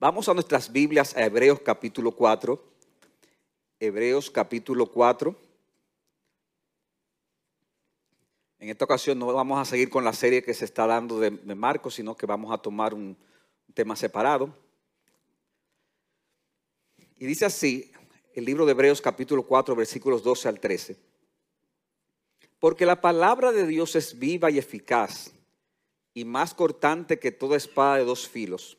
Vamos a nuestras Biblias a Hebreos capítulo 4. Hebreos capítulo 4. En esta ocasión no vamos a seguir con la serie que se está dando de, Marcos, sino que vamos a tomar un tema separado. Y dice así el libro de Hebreos capítulo 4 versículos 12 al 13. Porque la palabra de Dios es viva y eficaz y más cortante que toda espada de dos filos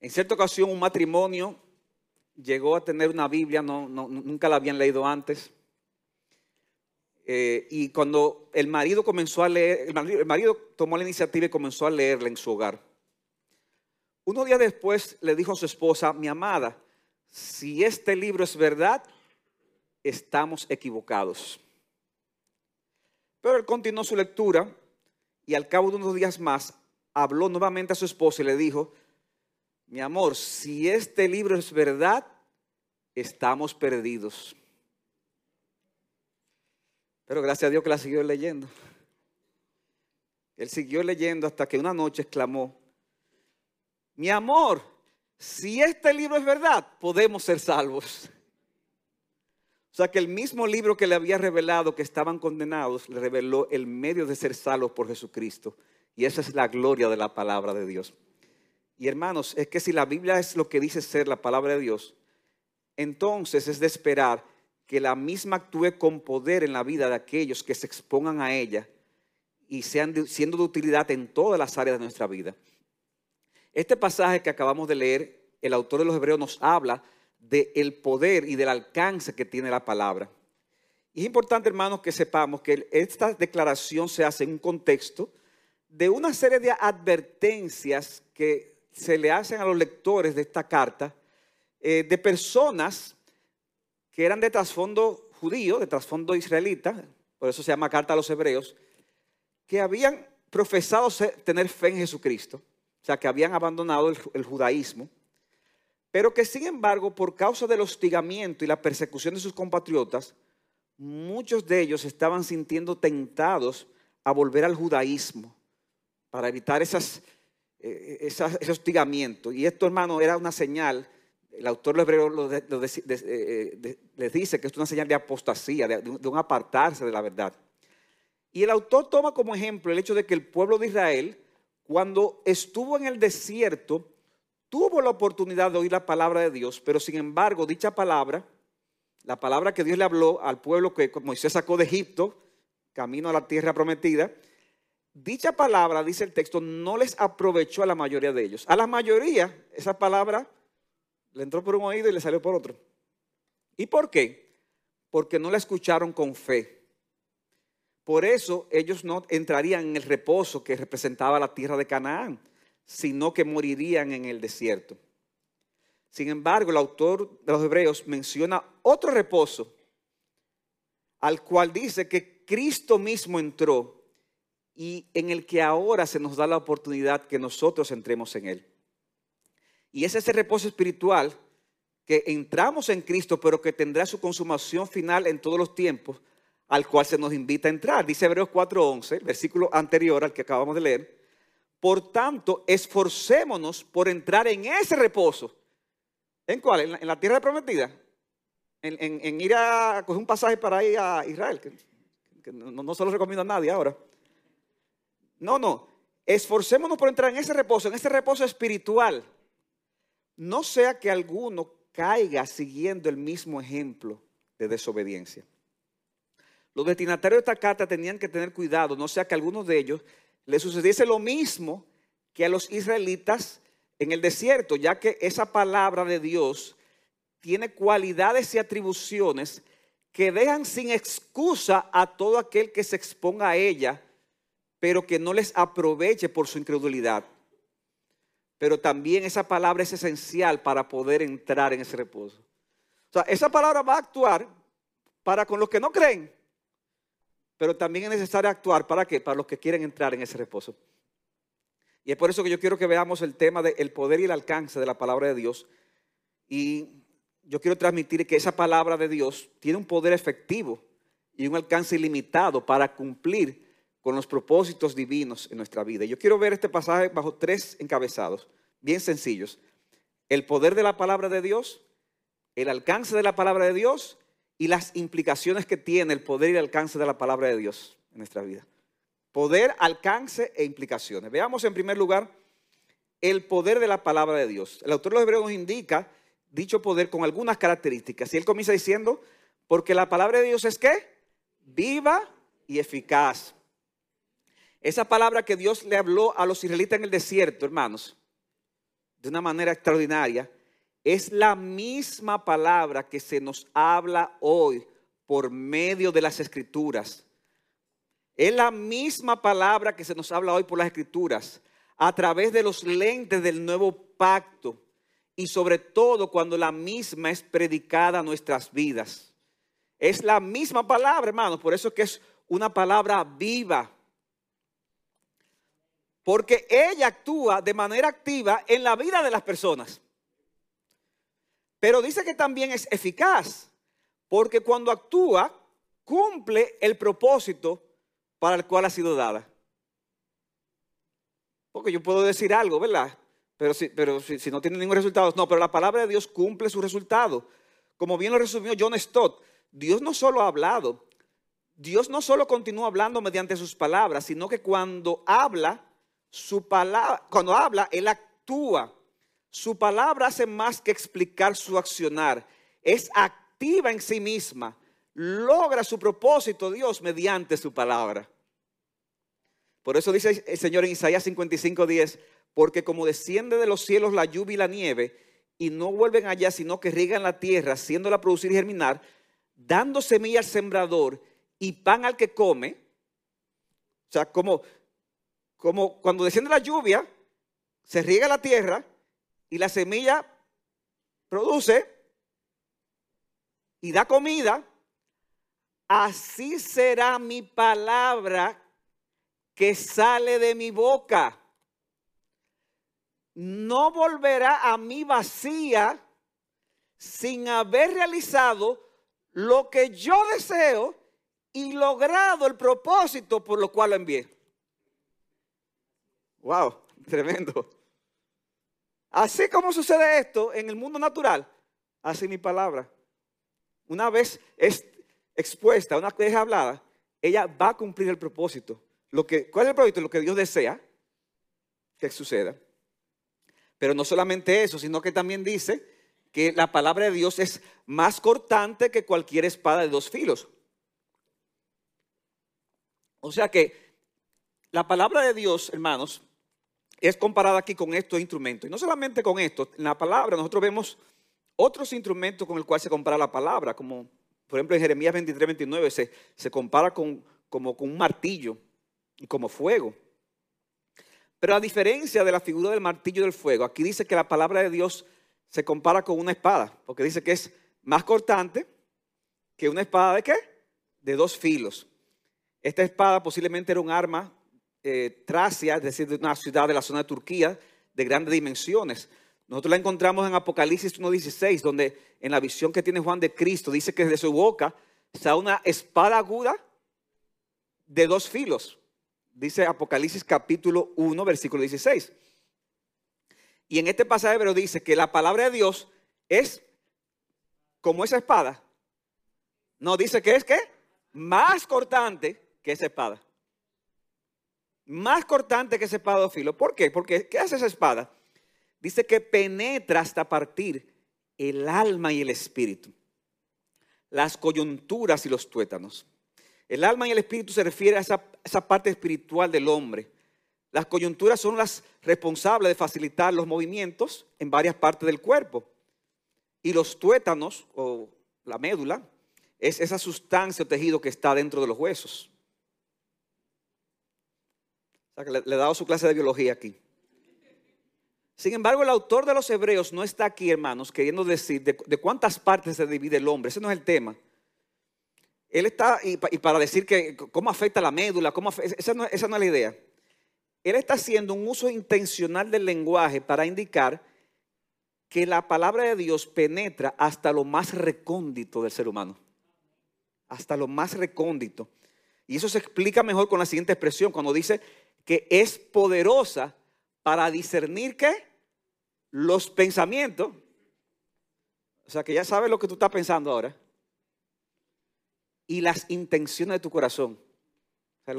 En cierta ocasión un matrimonio llegó a tener una Biblia, no, nunca la habían leído antes. Eh, y cuando el marido comenzó a leer, el marido, tomó la iniciativa y comenzó a leerla en su hogar. Unos días después le dijo a su esposa, mi amada, si este libro es verdad, estamos equivocados. Pero él continuó su lectura y al cabo de unos días más habló nuevamente a su esposa y le dijo, mi amor, si este libro es verdad, estamos perdidos. Pero gracias a Dios que la siguió leyendo. Él siguió leyendo hasta que una noche exclamó, mi amor, si este libro es verdad, podemos ser salvos. O sea que el mismo libro que le había revelado que estaban condenados, le reveló el medio de ser salvos por Jesucristo. Y esa es la gloria de la palabra de Dios. Y hermanos, es que si la Biblia es lo que dice ser la palabra de Dios, entonces es de esperar que la misma actúe con poder en la vida de aquellos que se expongan a ella y sean siendo de utilidad en todas las áreas de nuestra vida. Este pasaje que acabamos de leer, el autor de los Hebreos nos habla del poder y del alcance que tiene la palabra. Y es importante, hermanos, que sepamos que esta declaración se hace en un contexto de una serie de advertencias que se le hacen a los lectores de esta carta eh, de personas que eran de trasfondo judío, de trasfondo israelita, por eso se llama carta a los hebreos, que habían profesado tener fe en Jesucristo, o sea, que habían abandonado el, judaísmo, pero que sin embargo, por causa del hostigamiento y la persecución de sus compatriotas, muchos de ellos estaban sintiendo tentados a volver al judaísmo para evitar esas, eh, ese hostigamiento. Y esto, hermano, era una señal el autor de eh, les dice que es una señal de apostasía, de, de, un apartarse de la verdad. Y el autor toma como ejemplo el hecho de que el pueblo de Israel, cuando estuvo en el desierto, tuvo la oportunidad de oír la palabra de Dios, pero sin embargo dicha palabra, la palabra que Dios le habló al pueblo que Moisés sacó de Egipto, camino a la tierra prometida, dicha palabra, dice el texto, no les aprovechó a la mayoría de ellos. A la mayoría, esa palabra le entró por un oído y le salió por otro. ¿Y por qué? Porque no la escucharon con fe. Por eso ellos no entrarían en el reposo que representaba la tierra de Canaán, sino que morirían en el desierto. Sin embargo, el autor de los Hebreos menciona otro reposo, al cual dice que Cristo mismo entró y en el que ahora se nos da la oportunidad que nosotros entremos en él. Y es ese reposo espiritual que entramos en Cristo, pero que tendrá su consumación final en todos los tiempos, al cual se nos invita a entrar. Dice Hebreos 4:11, versículo anterior al que acabamos de leer. Por tanto, esforcémonos por entrar en ese reposo. ¿En cuál? ¿En la, tierra prometida? En, ir a coger un pasaje para ir a Israel, que, no, no se lo recomiendo a nadie ahora. No, no. Esforcémonos por entrar en ese reposo, en ese reposo espiritual no sea que alguno caiga siguiendo el mismo ejemplo de desobediencia. Los destinatarios de esta carta tenían que tener cuidado, no sea que a algunos de ellos les sucediese lo mismo que a los israelitas en el desierto, ya que esa palabra de Dios tiene cualidades y atribuciones que dejan sin excusa a todo aquel que se exponga a ella, pero que no les aproveche por su incredulidad. pero también esa palabra es esencial para poder entrar en ese reposo. O sea, esa palabra va a actuar para con los que no creen, pero también es necesario actuar para qué? Para los que quieren entrar en ese reposo. Y es por eso que yo quiero que veamos el tema del poder y el alcance de la palabra de Dios. Y yo quiero transmitir que esa palabra de Dios tiene un poder efectivo y un alcance ilimitado para cumplir con los propósitos divinos en nuestra vida. Yo quiero ver este pasaje bajo tres encabezados, bien sencillos. El poder de la palabra de Dios, el alcance de la palabra de Dios y las implicaciones que tiene el poder y el alcance de la palabra de Dios en nuestra vida. Poder, alcance e implicaciones. Veamos en primer lugar el poder de la palabra de Dios. El autor de los Hebreos nos indica dicho poder con algunas características. Y él comienza diciendo, porque la palabra de Dios es qué? Viva y eficaz. Esa palabra que Dios le habló a los israelitas en el desierto, hermanos, de una manera extraordinaria, es la misma palabra que se nos habla hoy por medio de las escrituras. Es la misma palabra que se nos habla hoy por las escrituras, a través de los lentes del nuevo pacto y sobre todo cuando la misma es predicada a nuestras vidas. Es la misma palabra, hermanos, por eso que es una palabra viva. Porque ella actúa de manera activa en la vida de las personas. Pero dice que también es eficaz, porque cuando actúa, cumple el propósito para el cual ha sido dada. Porque yo puedo decir algo, ¿verdad? Pero, si, pero si, no tiene ningún resultado, no, pero la palabra de Dios cumple su resultado. Como bien lo resumió John Stott, Dios no solo ha hablado, Dios no solo continúa hablando mediante sus palabras, sino que cuando habla, su palabra, cuando habla, Él actúa. Su palabra hace más que explicar su accionar. Es activa en sí misma. Logra su propósito Dios mediante su palabra. Por eso dice el Señor en Isaías 55, 10, porque como desciende de los cielos la lluvia y la nieve, y no vuelven allá, sino que riegan la tierra, haciéndola producir y germinar, dando semilla al sembrador y pan al que come. O sea, como, como cuando desciende la lluvia, se riega la tierra y la semilla produce y da comida, así será mi palabra que sale de mi boca. No volverá a mí vacía sin haber realizado lo que yo deseo y logrado el propósito por lo cual lo envié. Wow, tremendo. Así como sucede esto en el mundo natural, así mi palabra. Una vez es expuesta, una vez hablada, ella va a cumplir el propósito. Lo que, ¿Cuál es el propósito? Lo que Dios desea que suceda. Pero no solamente eso, sino que también dice que la palabra de Dios es más cortante que cualquier espada de dos filos. O sea que la palabra de Dios, hermanos, es comparada aquí con estos instrumentos. Y no solamente con esto, en la palabra nosotros vemos otros instrumentos con el cual se compara la palabra, como por ejemplo en Jeremías 23, 29 se, se compara con, como con un martillo y como fuego. Pero a diferencia de la figura del martillo y del fuego, aquí dice que la palabra de Dios se compara con una espada, porque dice que es más cortante que una espada de qué? De dos filos. Esta espada posiblemente era un arma eh, Tracia, es decir, de una ciudad de la zona de Turquía de grandes dimensiones. Nosotros la encontramos en Apocalipsis 1.16, donde en la visión que tiene Juan de Cristo dice que desde su boca sale una espada aguda de dos filos. Dice Apocalipsis capítulo 1, versículo 16. Y en este pasaje pero dice que la palabra de Dios es como esa espada. No, dice que es que más cortante que esa espada más cortante que ese espada filo. ¿Por qué? Porque ¿qué hace esa espada? Dice que penetra hasta partir el alma y el espíritu, las coyunturas y los tuétanos. El alma y el espíritu se refiere a esa, esa parte espiritual del hombre. Las coyunturas son las responsables de facilitar los movimientos en varias partes del cuerpo. Y los tuétanos, o la médula, es esa sustancia o tejido que está dentro de los huesos le, he dado su clase de biología aquí. Sin embargo, el autor de los Hebreos no está aquí, hermanos, queriendo decir de, cuántas partes se divide el hombre. Ese no es el tema. Él está, y, para decir que cómo afecta la médula, cómo esa, no, esa no es la idea. Él está haciendo un uso intencional del lenguaje para indicar que la palabra de Dios penetra hasta lo más recóndito del ser humano. Hasta lo más recóndito. Y eso se explica mejor con la siguiente expresión, cuando dice que es poderosa para discernir qué? Los pensamientos. O sea, que ya sabes lo que tú estás pensando ahora. Y las intenciones de tu corazón. O sea,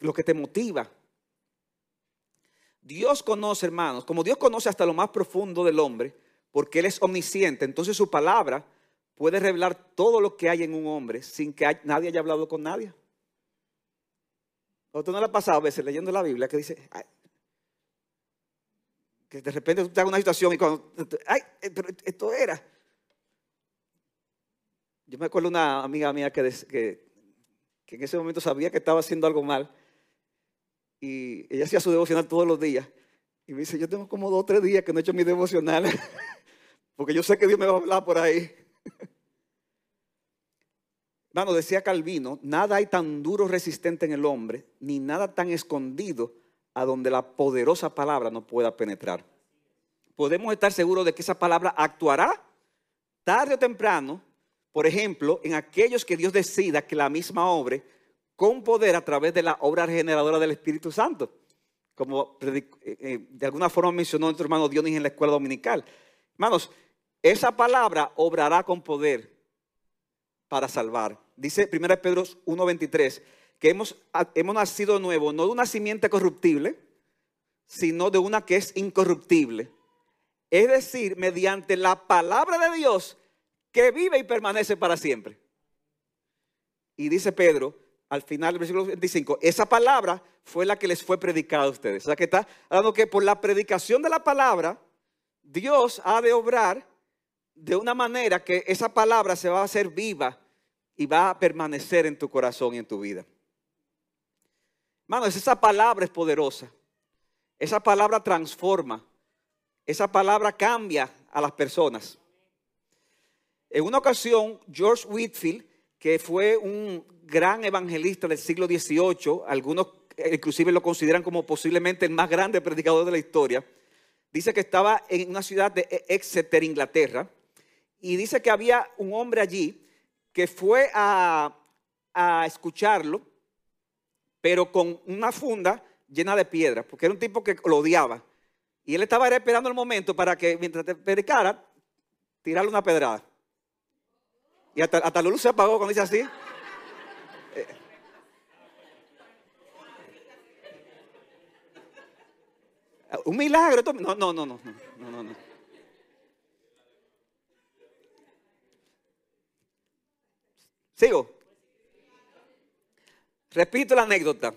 lo, que te motiva. Dios conoce, hermanos, como Dios conoce hasta lo más profundo del hombre, porque Él es omnisciente, entonces su palabra puede revelar todo lo que hay en un hombre sin que nadie haya hablado con nadie. ¿A usted no le ha pasado a veces leyendo la Biblia que dice, que de repente estás en una situación y cuando, ay, pero esto era. Yo me acuerdo una amiga mía que, que, que en ese momento sabía que estaba haciendo algo mal y ella hacía su devocional todos los días. Y me dice, yo tengo como dos o tres días que no he hecho mi devocional, porque yo sé que Dios me va a hablar por ahí. Hermano, decía Calvino, nada hay tan duro resistente en el hombre, ni nada tan escondido a donde la poderosa palabra no pueda penetrar. Podemos estar seguros de que esa palabra actuará tarde o temprano, por ejemplo, en aquellos que Dios decida que la misma obra con poder a través de la obra regeneradora del Espíritu Santo, como eh, eh, de alguna forma mencionó nuestro hermano Dionis en la escuela dominical. Hermanos, esa palabra obrará con poder para salvar. Dice 1 Pedro 1.23 que hemos, hemos nacido nuevo, no de una simiente corruptible, sino de una que es incorruptible. Es decir, mediante la palabra de Dios que vive y permanece para siempre. Y dice Pedro, al final del versículo 25, esa palabra fue la que les fue predicada a ustedes. O sea que está hablando que por la predicación de la palabra, Dios ha de obrar de una manera que esa palabra se va a hacer viva y va a permanecer en tu corazón y en tu vida. Hermanos, esa palabra es poderosa. Esa palabra transforma. Esa palabra cambia a las personas. En una ocasión, George Whitfield, que fue un gran evangelista del siglo XVIII, algunos inclusive lo consideran como posiblemente el más grande predicador de la historia, dice que estaba en una ciudad de Exeter, Inglaterra, y dice que había un hombre allí que fue a, escucharlo, pero con una funda llena de piedras, porque era un tipo que lo odiaba. Y él estaba esperando el momento para que mientras te predicara, tirarle una pedrada. Y hasta, hasta la luz se apagó cuando dice así. Eh. un milagro. No, no, no, no, no, no, no. Sigo. Repito la anécdota.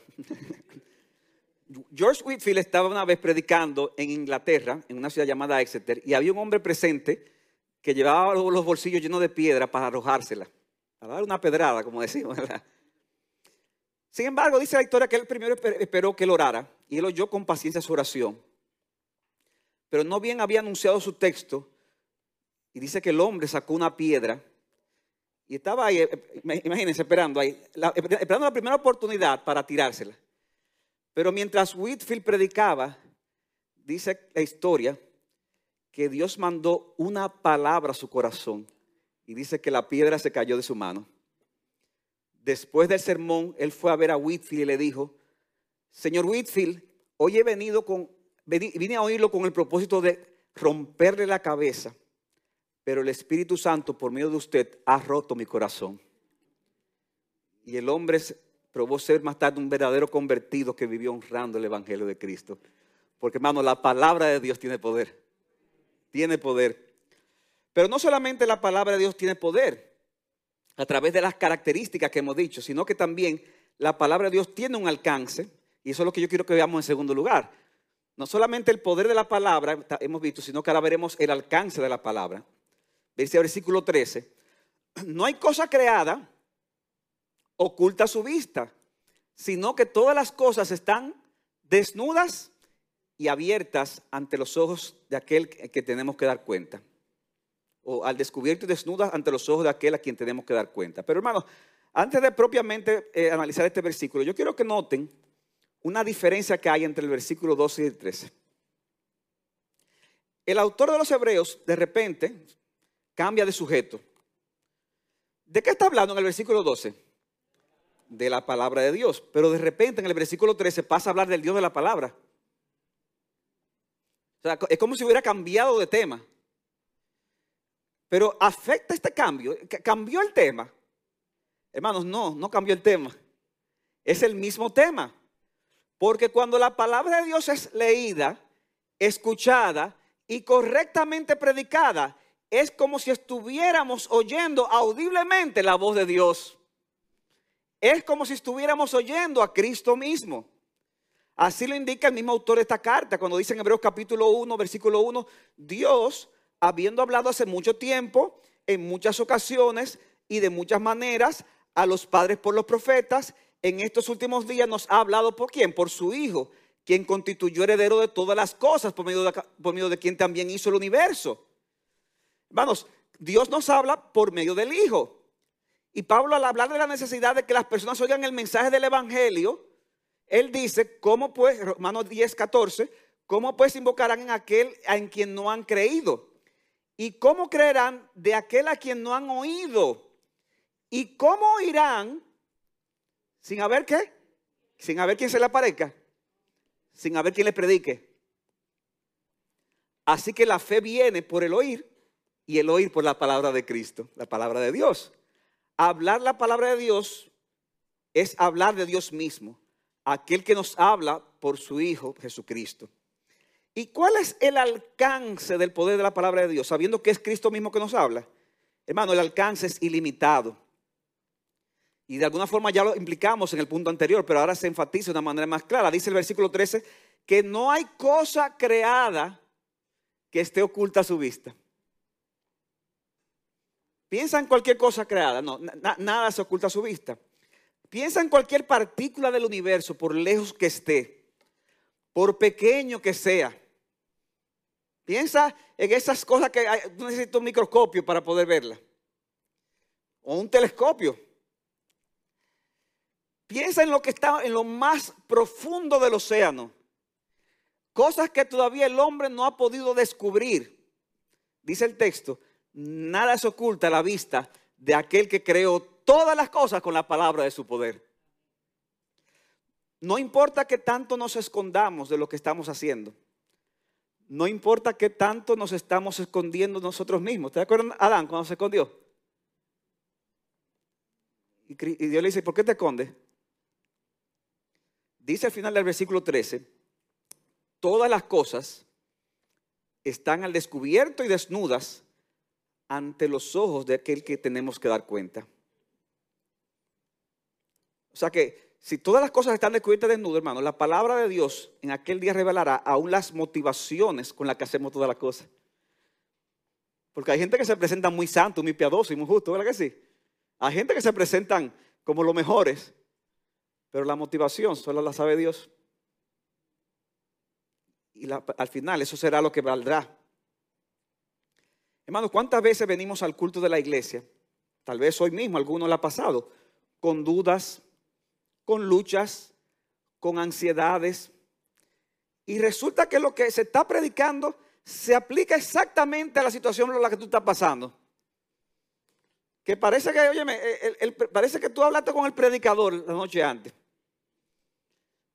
George Whitfield estaba una vez predicando en Inglaterra, en una ciudad llamada Exeter, y había un hombre presente que llevaba los bolsillos llenos de piedra para arrojársela, para dar una pedrada, como decimos. Sin embargo, dice la historia que él primero esperó que él orara y él oyó con paciencia su oración. Pero no bien había anunciado su texto y dice que el hombre sacó una piedra y estaba ahí, eh, imagínense, esperando ahí, esperando la primera oportunidad para tirársela. Pero mientras Whitfield predicaba, dice la historia, que Dios mandó una palabra a su corazón y dice que la piedra se cayó de su mano. Después del sermón, él fue a ver a Whitfield y le dijo, Señor Whitfield, hoy he venido con, vine a oírlo con el propósito de romperle la cabeza pero el Espíritu Santo por medio de usted ha roto mi corazón. Y el hombre probó ser más tarde un verdadero convertido que vivió honrando el Evangelio de Cristo. Porque hermano, la palabra de Dios tiene poder. Tiene poder. Pero no solamente la palabra de Dios tiene poder a través de las características que hemos dicho, sino que también la palabra de Dios tiene un alcance. Y eso es lo que yo quiero que veamos en segundo lugar. No solamente el poder de la palabra hemos visto, sino que ahora veremos el alcance de la palabra. Dice versículo 13, no hay cosa creada oculta a su vista, sino que todas las cosas están desnudas y abiertas ante los ojos de aquel que tenemos que dar cuenta. O al descubierto y desnudas ante los ojos de aquel a quien tenemos que dar cuenta. Pero hermanos, antes de propiamente eh, analizar este versículo, yo quiero que noten una diferencia que hay entre el versículo 12 y el 13. El autor de los Hebreos de repente cambia de sujeto. ¿De qué está hablando en el versículo 12? De la palabra de Dios. Pero de repente en el versículo 13 pasa a hablar del Dios de la palabra. O sea, es como si hubiera cambiado de tema. Pero afecta este cambio. ¿Cambió el tema? Hermanos, no, no cambió el tema. Es el mismo tema. Porque cuando la palabra de Dios es leída, escuchada y correctamente predicada, es como si estuviéramos oyendo audiblemente la voz de Dios. Es como si estuviéramos oyendo a Cristo mismo. Así lo indica el mismo autor de esta carta, cuando dice en Hebreos capítulo 1, versículo 1, Dios, habiendo hablado hace mucho tiempo, en muchas ocasiones y de muchas maneras, a los padres por los profetas, en estos últimos días nos ha hablado por quién? Por su Hijo, quien constituyó heredero de todas las cosas, por medio de, por medio de quien también hizo el universo. Hermanos, Dios nos habla por medio del Hijo. Y Pablo al hablar de la necesidad de que las personas oigan el mensaje del Evangelio, él dice, ¿cómo pues, Romanos 10, 14, cómo pues invocarán en aquel en quien no han creído? ¿Y cómo creerán de aquel a quien no han oído? ¿Y cómo oirán sin haber qué? Sin haber quien se le aparezca. Sin haber quien le predique. Así que la fe viene por el oír y el oír por la palabra de Cristo, la palabra de Dios. Hablar la palabra de Dios es hablar de Dios mismo, aquel que nos habla por su Hijo Jesucristo. ¿Y cuál es el alcance del poder de la palabra de Dios? Sabiendo que es Cristo mismo que nos habla. Hermano, el alcance es ilimitado. Y de alguna forma ya lo implicamos en el punto anterior, pero ahora se enfatiza de una manera más clara. Dice el versículo 13 que no hay cosa creada que esté oculta a su vista. Piensa en cualquier cosa creada, no, nada se oculta a su vista. Piensa en cualquier partícula del universo, por lejos que esté, por pequeño que sea. Piensa en esas cosas que hay, necesitas un microscopio para poder verla. O un telescopio. Piensa en lo que está en lo más profundo del océano. Cosas que todavía el hombre no ha podido descubrir. Dice el texto, nada se oculta a la vista de aquel que creó todas las cosas con la palabra de su poder. No importa que tanto nos escondamos de lo que estamos haciendo. No importa que tanto nos estamos escondiendo nosotros mismos. ¿Te acuerdas Adán cuando se escondió? Y Dios le dice, ¿por qué te escondes? dice al final del versículo 13, todas las cosas están al descubierto y desnudas ante los ojos de aquel que tenemos que dar cuenta. O sea que si todas las cosas están descubiertas y desnudas, hermano, la palabra de Dios en aquel día revelará aún las motivaciones con las que hacemos todas las cosas. Porque hay gente que se presenta muy santo, muy piadoso y muy justo, ¿verdad que sí? Hay gente que se presentan como los mejores, pero la motivación solo la sabe Dios. Y al final eso será lo que valdrá. Hermanos, ¿cuántas veces venimos al culto de la iglesia? Tal vez hoy mismo alguno lo ha pasado, con dudas, con luchas, con ansiedades. Y resulta que lo que se está predicando se aplica exactamente a la situación en la que tú estás pasando. Que parece que, oye, parece que tú hablaste con el predicador la noche antes.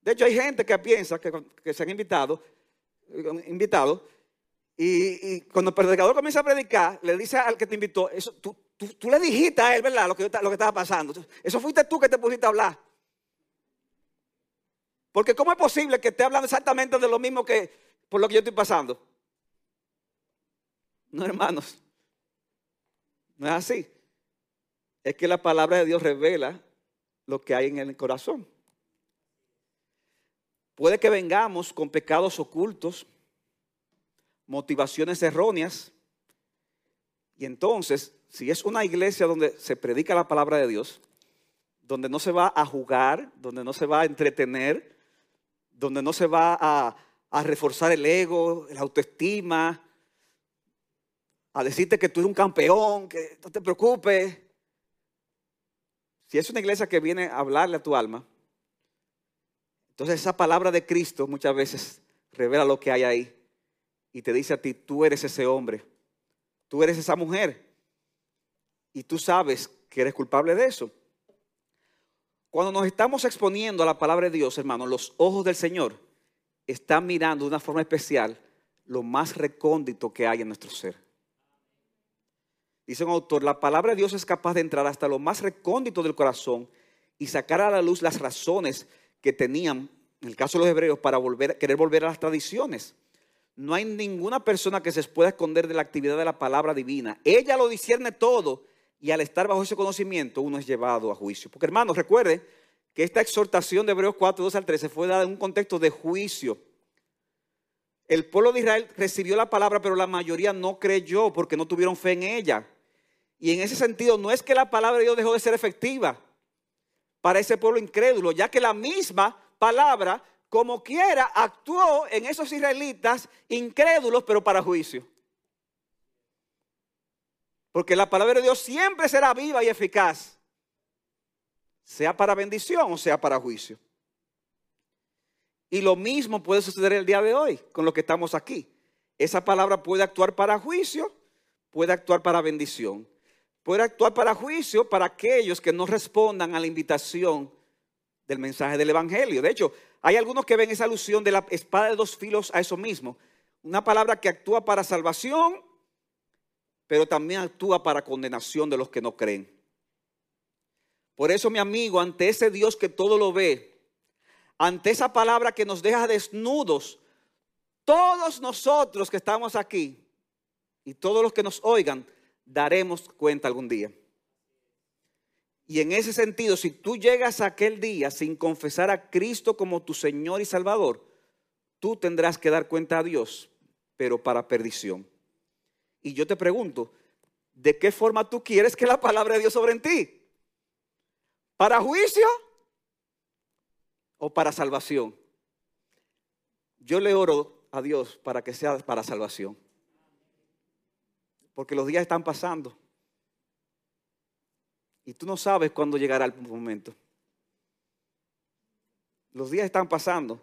De hecho, hay gente que piensa que, se han invitado, invitado y, cuando el predicador comienza a predicar, le dice al que te invitó, eso, tú, le dijiste a él, ¿verdad? Lo que, lo que estaba pasando. Eso fuiste tú que te pusiste a hablar. Porque ¿cómo es posible que esté hablando exactamente de lo mismo que por lo que yo estoy pasando? No, hermanos. No es así. Es que la palabra de Dios revela lo que hay en el corazón. Puede que vengamos con pecados ocultos, motivaciones erróneas. Y entonces, si es una iglesia donde se predica la palabra de Dios, donde no se va a jugar, donde no se va a entretener, donde no se va a, reforzar el ego, la autoestima, a decirte que tú eres un campeón, que no te preocupes. Si es una iglesia que viene a hablarle a tu alma, entonces esa palabra de Cristo muchas veces revela lo que hay ahí y te dice a ti, tú eres ese hombre, tú eres esa mujer y tú sabes que eres culpable de eso. Cuando nos estamos exponiendo a la palabra de Dios, hermanos, los ojos del Señor están mirando de una forma especial lo más recóndito que hay en nuestro ser. Dice un autor, la palabra de Dios es capaz de entrar hasta lo más recóndito del corazón y sacar a la luz las razones que tenían, en el caso de los hebreos, para volver, querer volver a las tradiciones. No hay ninguna persona que se pueda esconder de la actividad de la palabra divina. Ella lo discierne todo y al estar bajo ese conocimiento uno es llevado a juicio. Porque hermanos, recuerde que esta exhortación de Hebreos 4, 2 al 13 fue dada en un contexto de juicio. El pueblo de Israel recibió la palabra, pero la mayoría no creyó porque no tuvieron fe en ella. Y en ese sentido, no es que la palabra de Dios dejó de ser efectiva para ese pueblo incrédulo, ya que la misma palabra, como quiera, actuó en esos israelitas incrédulos, pero para juicio. Porque la palabra de Dios siempre será viva y eficaz sea para bendición o sea para juicio. Y lo mismo puede suceder el día de hoy con lo que estamos aquí. Esa palabra puede actuar para juicio, puede actuar para bendición. Puede actuar para juicio para aquellos que no respondan a la invitación del mensaje del Evangelio. De hecho, hay algunos que ven esa alusión de la espada de dos filos a eso mismo. Una palabra que actúa para salvación, pero también actúa para condenación de los que no creen. Por eso, mi amigo, ante ese Dios que todo lo ve, ante esa palabra que nos deja desnudos, todos nosotros que estamos aquí y todos los que nos oigan, daremos cuenta algún día. Y en ese sentido, si tú llegas a aquel día sin confesar a Cristo como tu Señor y Salvador, tú tendrás que dar cuenta a Dios, pero para perdición. Y yo te pregunto, ¿de qué forma tú quieres que la palabra de Dios sobre en ti? ¿Para juicio o para salvación? Yo le oro a Dios para que sea para salvación. Porque los días están pasando. Y tú no sabes cuándo llegará el momento. Los días están pasando.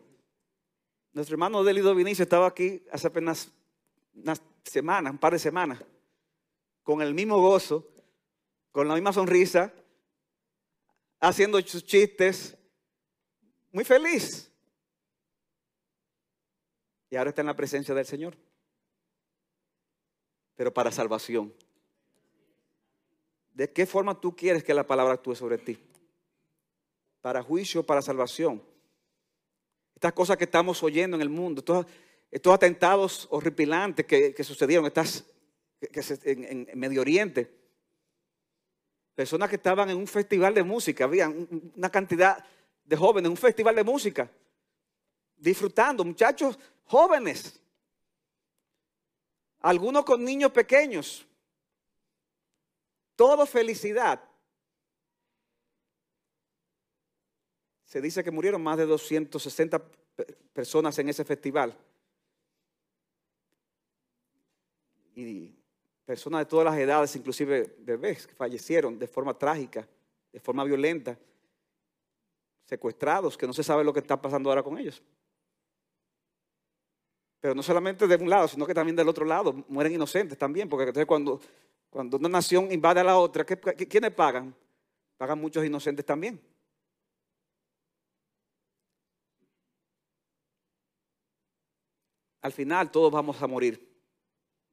Nuestro hermano Delido Vinicio estaba aquí hace apenas unas semanas, un par de semanas, con el mismo gozo, con la misma sonrisa, haciendo sus chistes, muy feliz. Y ahora está en la presencia del Señor. Pero para salvación. ¿De qué forma tú quieres que la palabra actúe sobre ti? ¿Para juicio para salvación? Estas cosas que estamos oyendo en el mundo, estos, atentados horripilantes que, sucedieron estas, en Medio Oriente Personas que estaban en un festival de música, había una cantidad de jóvenes en un festival de música, disfrutando, muchachos jóvenes, algunos con niños pequeños, todo felicidad. Se dice que murieron más de 260 personas en ese festival. Y personas de todas las edades, inclusive bebés que fallecieron de forma trágica, de forma violenta, secuestrados, que no se sabe lo que está pasando ahora con ellos. Pero no solamente de un lado, sino que también del otro lado, mueren inocentes también, porque entonces cuando, cuando una nación invade a la otra, ¿quiénes pagan? Pagan muchos inocentes también. Al final todos vamos a morir.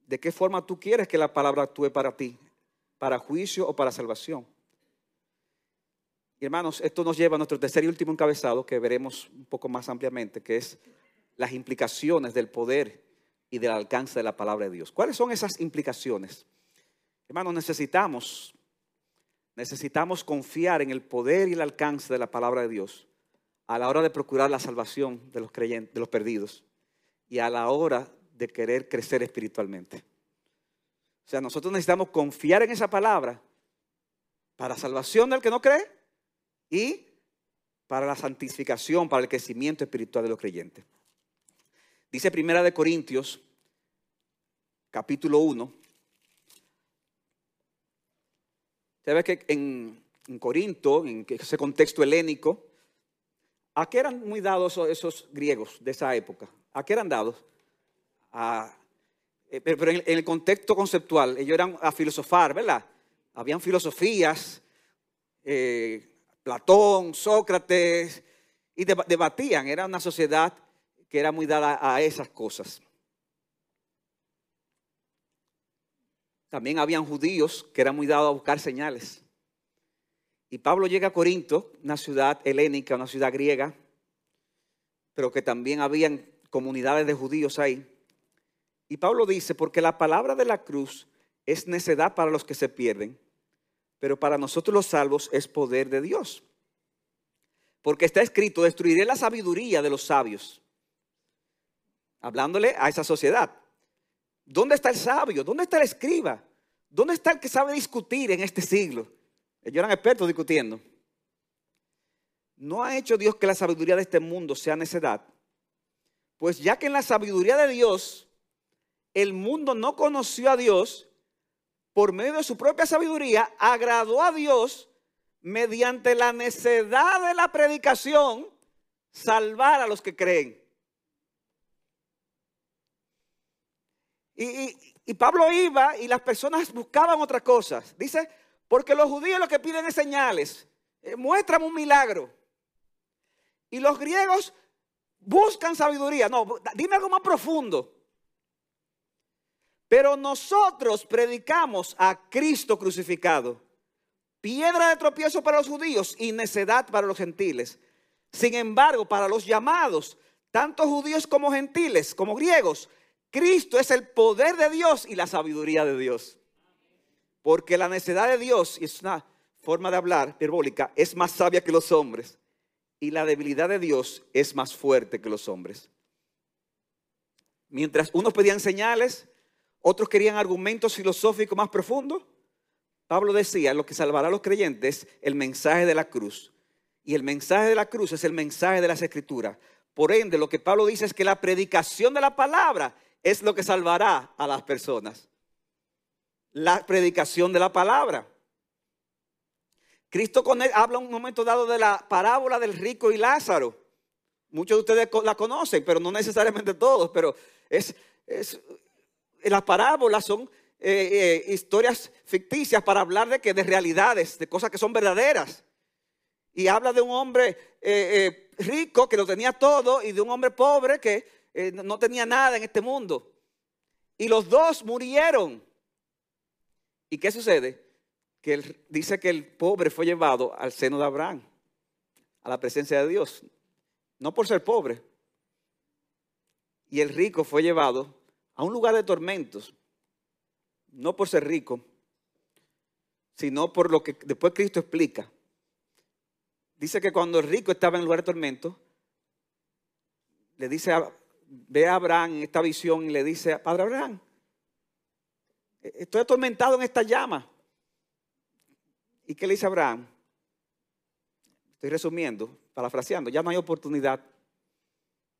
¿De qué forma tú quieres que la palabra actúe para ti? ¿Para juicio o para salvación? hermanos, esto nos lleva a nuestro tercer y último encabezado que veremos un poco más ampliamente, que es las implicaciones del poder y del alcance de la palabra de Dios. ¿Cuáles son esas implicaciones? Hermanos, necesitamos, necesitamos confiar en el poder y el alcance de la palabra de Dios a la hora de procurar la salvación de los creyentes, de los perdidos, y a la hora de querer crecer espiritualmente. O sea, nosotros necesitamos confiar en esa palabra para salvación del que no cree y para la santificación, para el crecimiento espiritual de los creyentes. Dice Primera de Corintios, capítulo 1. Ve que en, Corinto, en ese contexto helénico, ¿a qué eran muy dados esos, griegos de esa época? ¿A qué eran dados? Eh, pero en el contexto conceptual, ellos eran a filosofar, ¿verdad? Habían filosofías, eh, Platón, Sócrates, y debatían. Era una sociedad que era muy dada a esas cosas. También habían judíos que eran muy dados a buscar señales. Y Pablo llega a Corinto, una ciudad helénica, una ciudad griega, pero que también habían comunidades de judíos ahí. Y Pablo dice, porque la palabra de la cruz es necedad para los que se pierden, pero para nosotros los salvos es poder de Dios. Porque está escrito, destruiré la sabiduría de los sabios hablándole a esa sociedad. ¿Dónde está el sabio? ¿Dónde está el escriba? ¿Dónde está el que sabe discutir en este siglo? Ellos eran expertos discutiendo. ¿No ha hecho Dios que la sabiduría de este mundo sea necedad? Pues ya que en la sabiduría de Dios el mundo no conoció a Dios, por medio de su propia sabiduría, agradó a Dios mediante la necedad de la predicación salvar a los que creen. Y, Pablo iba y las personas buscaban otras cosas. Dice, porque los judíos lo que piden es señales. Eh, muéstrame un milagro. Y los griegos buscan sabiduría. No, dime algo más profundo. Pero nosotros predicamos a Cristo crucificado. Piedra de tropiezo para los judíos y necedad para los gentiles. Sin embargo, para los llamados, tanto judíos como gentiles, como griegos, Cristo es el poder de Dios y la sabiduría de Dios. Porque la necedad de Dios, y es una forma de hablar hiperbólica, es más sabia que los hombres. Y la debilidad de Dios es más fuerte que los hombres. Mientras unos pedían señales, otros querían argumentos filosóficos más profundos, Pablo decía, lo que salvará a los creyentes es el mensaje de la cruz. Y el mensaje de la cruz es el mensaje de las escrituras. Por ende, lo que Pablo dice es que la predicación de la palabra es lo que salvará a las personas. La predicación de la palabra. Cristo habla un momento dado de la parábola del rico y Lázaro. Muchos de ustedes la conocen, pero no necesariamente todos. Pero es, las parábolas son eh, eh, historias ficticias para hablar de que de realidades, de cosas que son verdaderas. Y habla de un hombre eh, rico que lo tenía todo y de un hombre pobre que eh, no tenía nada en este mundo. Y los dos murieron. ¿Y qué sucede? Que él, dice que el pobre fue llevado al seno de Abraham, a la presencia de Dios. No por ser pobre. Y el rico fue llevado a un lugar de tormentos. No por ser rico, sino por lo que después Cristo explica. Dice que cuando el rico estaba en el lugar de tormento, le dice a, ve a Abraham en esta visión y le dice, Padre Abraham, estoy atormentado en esta llama. ¿Y qué le dice Abraham? Estoy resumiendo, parafraseando, ya no hay oportunidad.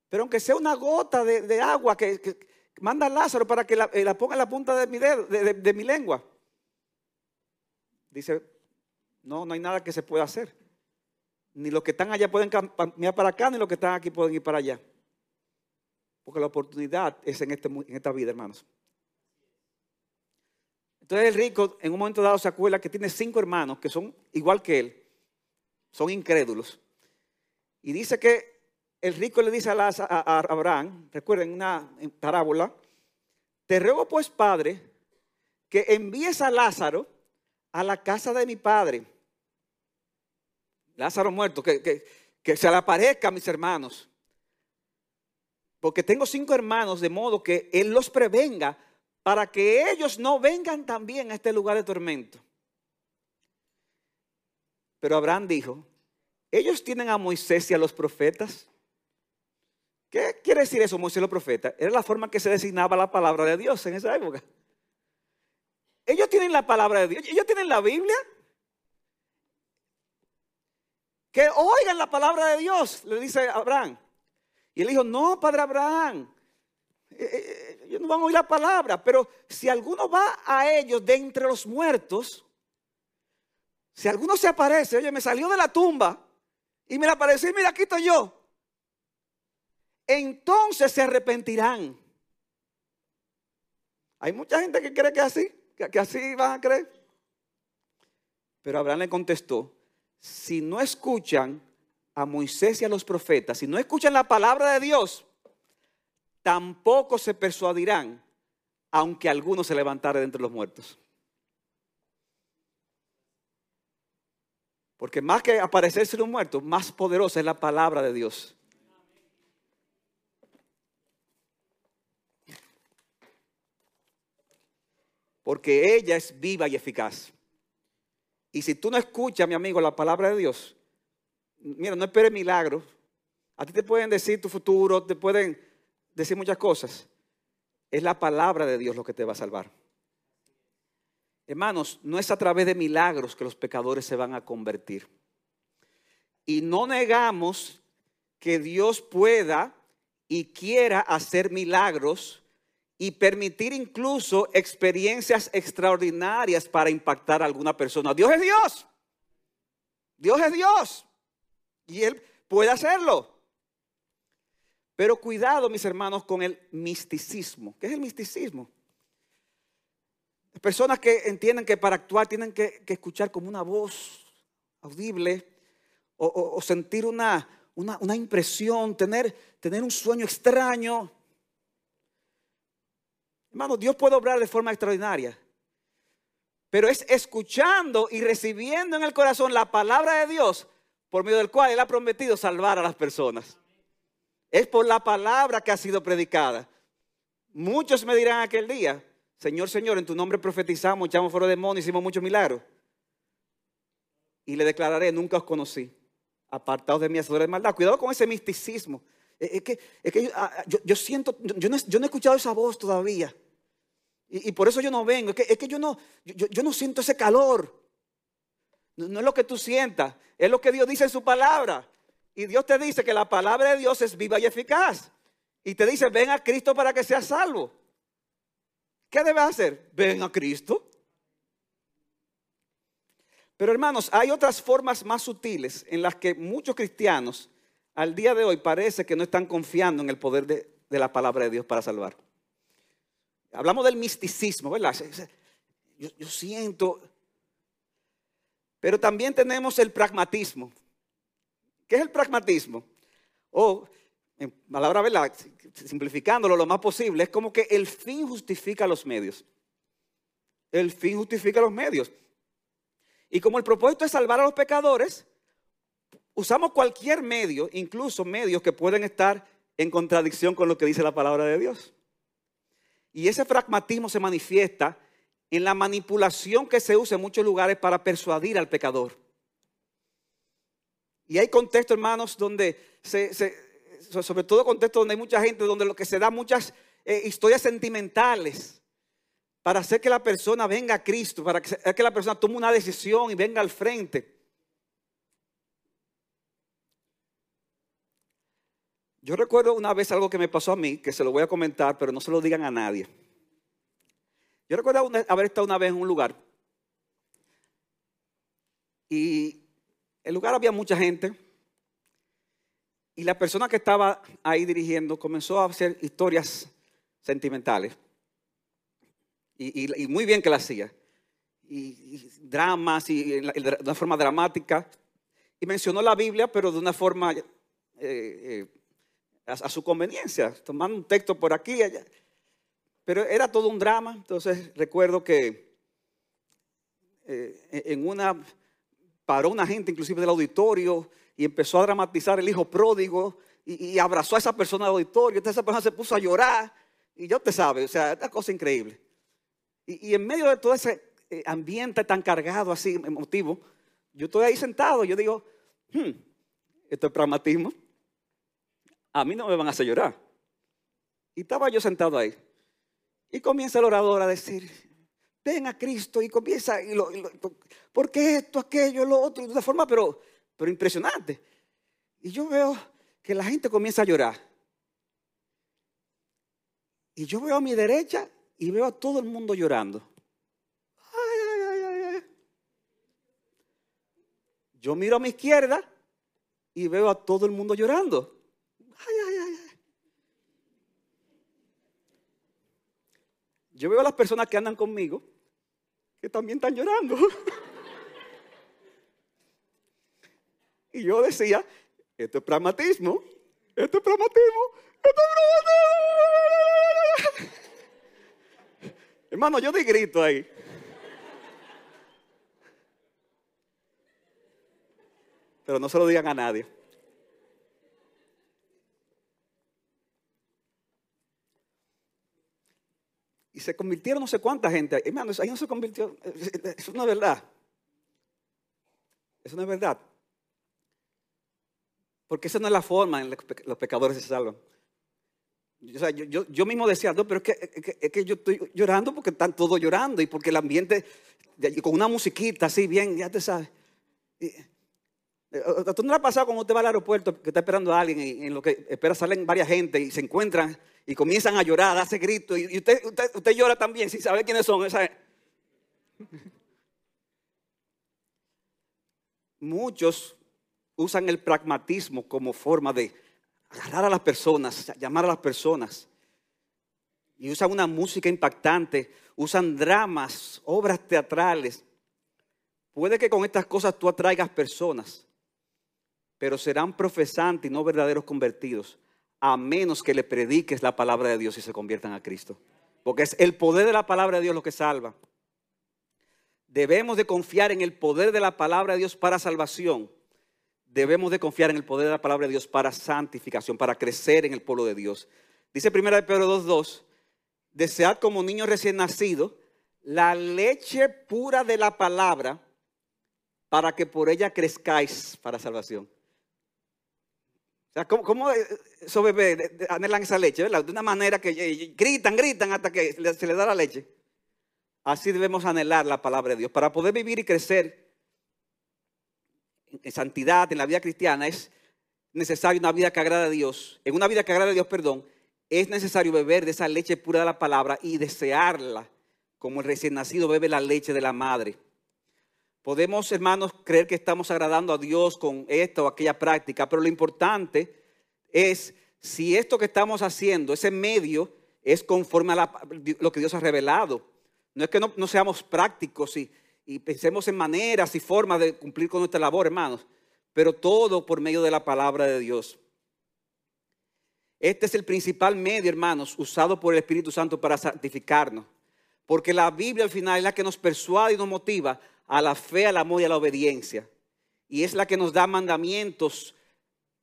Pero aunque sea una gota de, agua que, manda Lázaro para que eh, la, ponga en la punta de mi, dedo, de, mi lengua. Dice, no, no hay nada que se pueda hacer. Ni los que están allá pueden caminar para acá, ni los que están aquí pueden ir para allá. Porque la oportunidad es en, este, en esta vida, hermanos. Entonces el rico en un momento dado se acuerda que tiene cinco hermanos que son igual que él, son incrédulos. Y dice que el rico le dice a, Abraham, recuerden una parábola, te ruego pues, padre, que envíes a Lázaro a la casa de mi padre. Lázaro muerto, que, que, que se le aparezca a mis hermanos porque tengo cinco hermanos, de modo que Él los prevenga para que ellos no vengan también a este lugar de tormento. Pero Abraham dijo, ellos tienen a Moisés y a los profetas. ¿Qué quiere decir eso, Moisés y los profetas? Era la forma que se designaba la palabra de Dios en esa época. Ellos tienen la palabra de Dios, ellos tienen la Biblia. Que oigan la palabra de Dios, le dice Abraham. Y él dijo, no, padre Abraham, eh, eh, ellos no van a oír la palabra, pero si alguno va a ellos de entre los muertos, si alguno se aparece, oye, me salió de la tumba y me apareció y mira, aquí estoy yo. Entonces se arrepentirán. Hay mucha gente que cree que así, que, así van a creer. Pero Abraham le contestó, si no escuchan a Moisés y a los profetas, si no escuchan la palabra de Dios, tampoco se persuadirán, aunque alguno se levantara de entre los muertos. Porque más que aparecerse los muertos, más poderosa es la palabra de Dios. Porque ella es viva y eficaz. Y si tú no escuchas, mi amigo, la palabra de Dios, mira, no esperes milagros. A ti te pueden decir tu futuro, te pueden decir muchas cosas. Es la palabra de Dios lo que te va a salvar. Hermanos, no es a través de milagros que los pecadores se van a convertir. Y no negamos que Dios pueda y quiera hacer milagros y permitir incluso experiencias extraordinarias para impactar a alguna persona. Dios es Dios. Dios es Dios. Y Él puede hacerlo. Pero cuidado, mis hermanos, con el misticismo. ¿Qué es el misticismo? Personas que entienden que para actuar tienen que, escuchar como una voz audible o, sentir una, una, impresión, tener, tener un sueño extraño. Hermano, Dios puede obrar de forma extraordinaria. Pero es escuchando y recibiendo en el corazón la palabra de Dios por medio del cual Él ha prometido salvar a las personas. Es por la palabra que ha sido predicada. Muchos me dirán aquel día, Señor, Señor, en tu nombre profetizamos, echamos fuera demonios, hicimos muchos milagros. Y le declararé, nunca os conocí, apartados de mí, hacedores de maldad. Cuidado con ese misticismo. Es que, ah, yo, siento, yo no, he escuchado esa voz todavía. Y, por eso yo no vengo. Es que, yo, no, yo, no siento ese calor. No es lo que tú sientas, es lo que Dios dice en su palabra. Y Dios te dice que la palabra de Dios es viva y eficaz. Y te dice, ven a Cristo para que seas salvo. ¿Qué debes hacer? Ven a Cristo. Pero hermanos, hay otras formas más sutiles en las que muchos cristianos al día de hoy parece que no están confiando en el poder de, la palabra de Dios para salvar. Hablamos del misticismo, ¿verdad? yo siento. Pero también tenemos el pragmatismo. ¿Qué es el pragmatismo? O, en palabra verdad, simplificándolo lo más posible, es como que el fin justifica los medios. El fin justifica los medios. Y como el propósito es salvar a los pecadores, usamos cualquier medio, incluso medios que pueden estar en contradicción con lo que dice la palabra de Dios. Y ese pragmatismo se manifiesta en la manipulación que se usa en muchos lugares para persuadir al pecador. Y hay contextos, hermanos, donde se, sobre todo contextos donde hay mucha gente, donde lo que se da muchas eh, historias sentimentales para hacer que la persona venga a Cristo, para que, que la persona tome una decisión y venga al frente. Yo recuerdo una vez algo que me pasó a mí, que se lo voy a comentar, pero no se lo digan a nadie. Yo recuerdo haber estado una vez en un lugar y el lugar había mucha gente y la persona que estaba ahí dirigiendo comenzó a hacer historias sentimentales. Y, muy bien que la hacía. Y, dramas, y, de una forma dramática. Y mencionó la Biblia, pero de una forma eh, eh, a, su conveniencia, tomando un texto por aquí y allá. Pero era todo un drama. Entonces recuerdo que eh, en una paró una gente inclusive del auditorio y empezó a dramatizar el hijo pródigo y, abrazó a esa persona del auditorio. Entonces esa persona se puso a llorar y ya te sabe, o sea, es una cosa increíble. Y, en medio de todo ese eh, ambiente tan cargado, así, emotivo, yo estoy ahí sentado yo digo, hmm, esto es pragmatismo. A mí no me van a hacer llorar. Y estaba yo sentado ahí. Y comienza el orador a decir, ven a Cristo y comienza, y lo, porque esto, aquello, lo otro, de una forma pero, pero impresionante. Y yo veo que la gente comienza a llorar. Y yo veo a mi derecha y veo a todo el mundo llorando. Yo miro a mi izquierda y veo a todo el mundo llorando. Yo veo a las personas que andan conmigo que también están llorando. y yo decía, esto es pragmatismo, esto es pragmatismo, esto es pragmatismo. Hermano, yo di grito ahí. Pero no se lo digan a nadie. Se convirtieron no sé cuánta gente. Hermano, ahí no se convirtió. Es verdad. Eso no es verdad. Porque esa no es la forma en la que los pecadores se salvan. yo, mismo decía, pero es que, es que, yo estoy llorando porque están todos llorando y porque el ambiente, con una musiquita así bien, ya te sabes. ¿Tú no le ha pasado cuando usted va al aeropuerto que está esperando a alguien y en lo que espera salen varias gente y se encuentran y comienzan a llorar, hace gritos y usted, usted, llora también sin saber quiénes son? Muchos usan el pragmatismo como forma de agarrar a las personas, llamar a las personas. Y usan una música impactante, usan dramas, obras teatrales. Puede que con estas cosas tú atraigas personas, pero serán profesantes y no verdaderos convertidos, a menos que le prediques la palabra de Dios y se conviertan a Cristo. Porque es el poder de la palabra de Dios lo que salva. Debemos de confiar en el poder de la palabra de Dios para salvación. Debemos de confiar en el poder de la palabra de Dios para santificación, para crecer en el pueblo de Dios. Dice 1 Pedro 2.2, desead como niño recién nacido la leche pura de la palabra para que por ella crezcáis para salvación. O sea, ¿cómo, esos bebés anhelan esa leche? ¿verdad? De una manera que gritan, gritan hasta que se les da la leche. Así debemos anhelar la palabra de Dios. Para poder vivir y crecer en santidad, en la vida cristiana, es necesario una vida que agrada a Dios. En una vida que agrada a Dios, perdón, es necesario beber de esa leche pura de la palabra y desearla, como el recién nacido bebe la leche de la madre. Podemos, hermanos, creer que estamos agradando a Dios con esta o aquella práctica, pero lo importante es si esto que estamos haciendo, ese medio, es conforme a lo que Dios ha revelado. No es que no, seamos prácticos y, pensemos en maneras y formas de cumplir con nuestra labor, hermanos, pero todo por medio de la palabra de Dios. Este es el principal medio, hermanos, usado por el Espíritu Santo para santificarnos. Porque la Biblia al final es la que nos persuade y nos motiva a la fe, al amor y a la obediencia. Y es la que nos da mandamientos,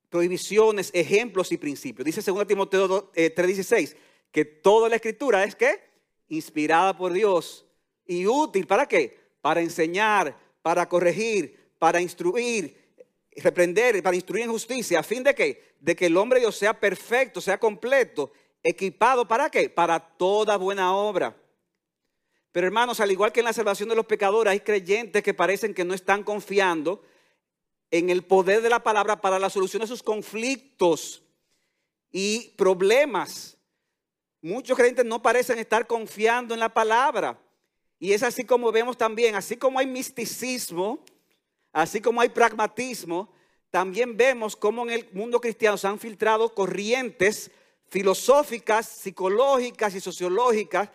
prohibiciones, ejemplos y principios. Dice 2 Timoteo 3:16 eh, que toda la escritura es que inspirada por Dios y útil para qué? Para enseñar, para corregir, para instruir, reprender, para instruir en justicia, a fin de que de que el hombre Dios sea perfecto, sea completo, equipado para qué? Para toda buena obra. Pero hermanos, al igual que en la salvación de los pecadores, hay creyentes que parecen que no están confiando en el poder de la palabra para la solución de sus conflictos y problemas. Muchos creyentes no parecen estar confiando en la palabra. Y es así como vemos también, así como hay misticismo, así como hay pragmatismo, también vemos cómo en el mundo cristiano se han filtrado corrientes filosóficas, psicológicas y sociológicas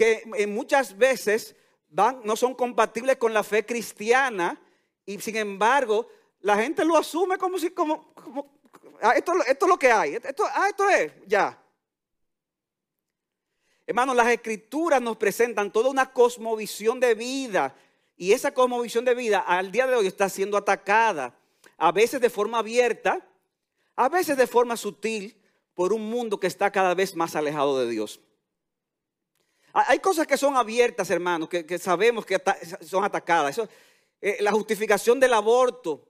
que muchas veces van, no son compatibles con la fe cristiana y sin embargo la gente lo asume como si, como, ah, esto, esto, es lo que hay, esto, ah, esto es, ya. Hermanos, las escrituras nos presentan toda una cosmovisión de vida y esa cosmovisión de vida al día de hoy está siendo atacada, a veces de forma abierta, a veces de forma sutil, por un mundo que está cada vez más alejado de Dios. Hay cosas que son abiertas, hermanos, que, sabemos que son atacadas. Eh, la justificación del aborto,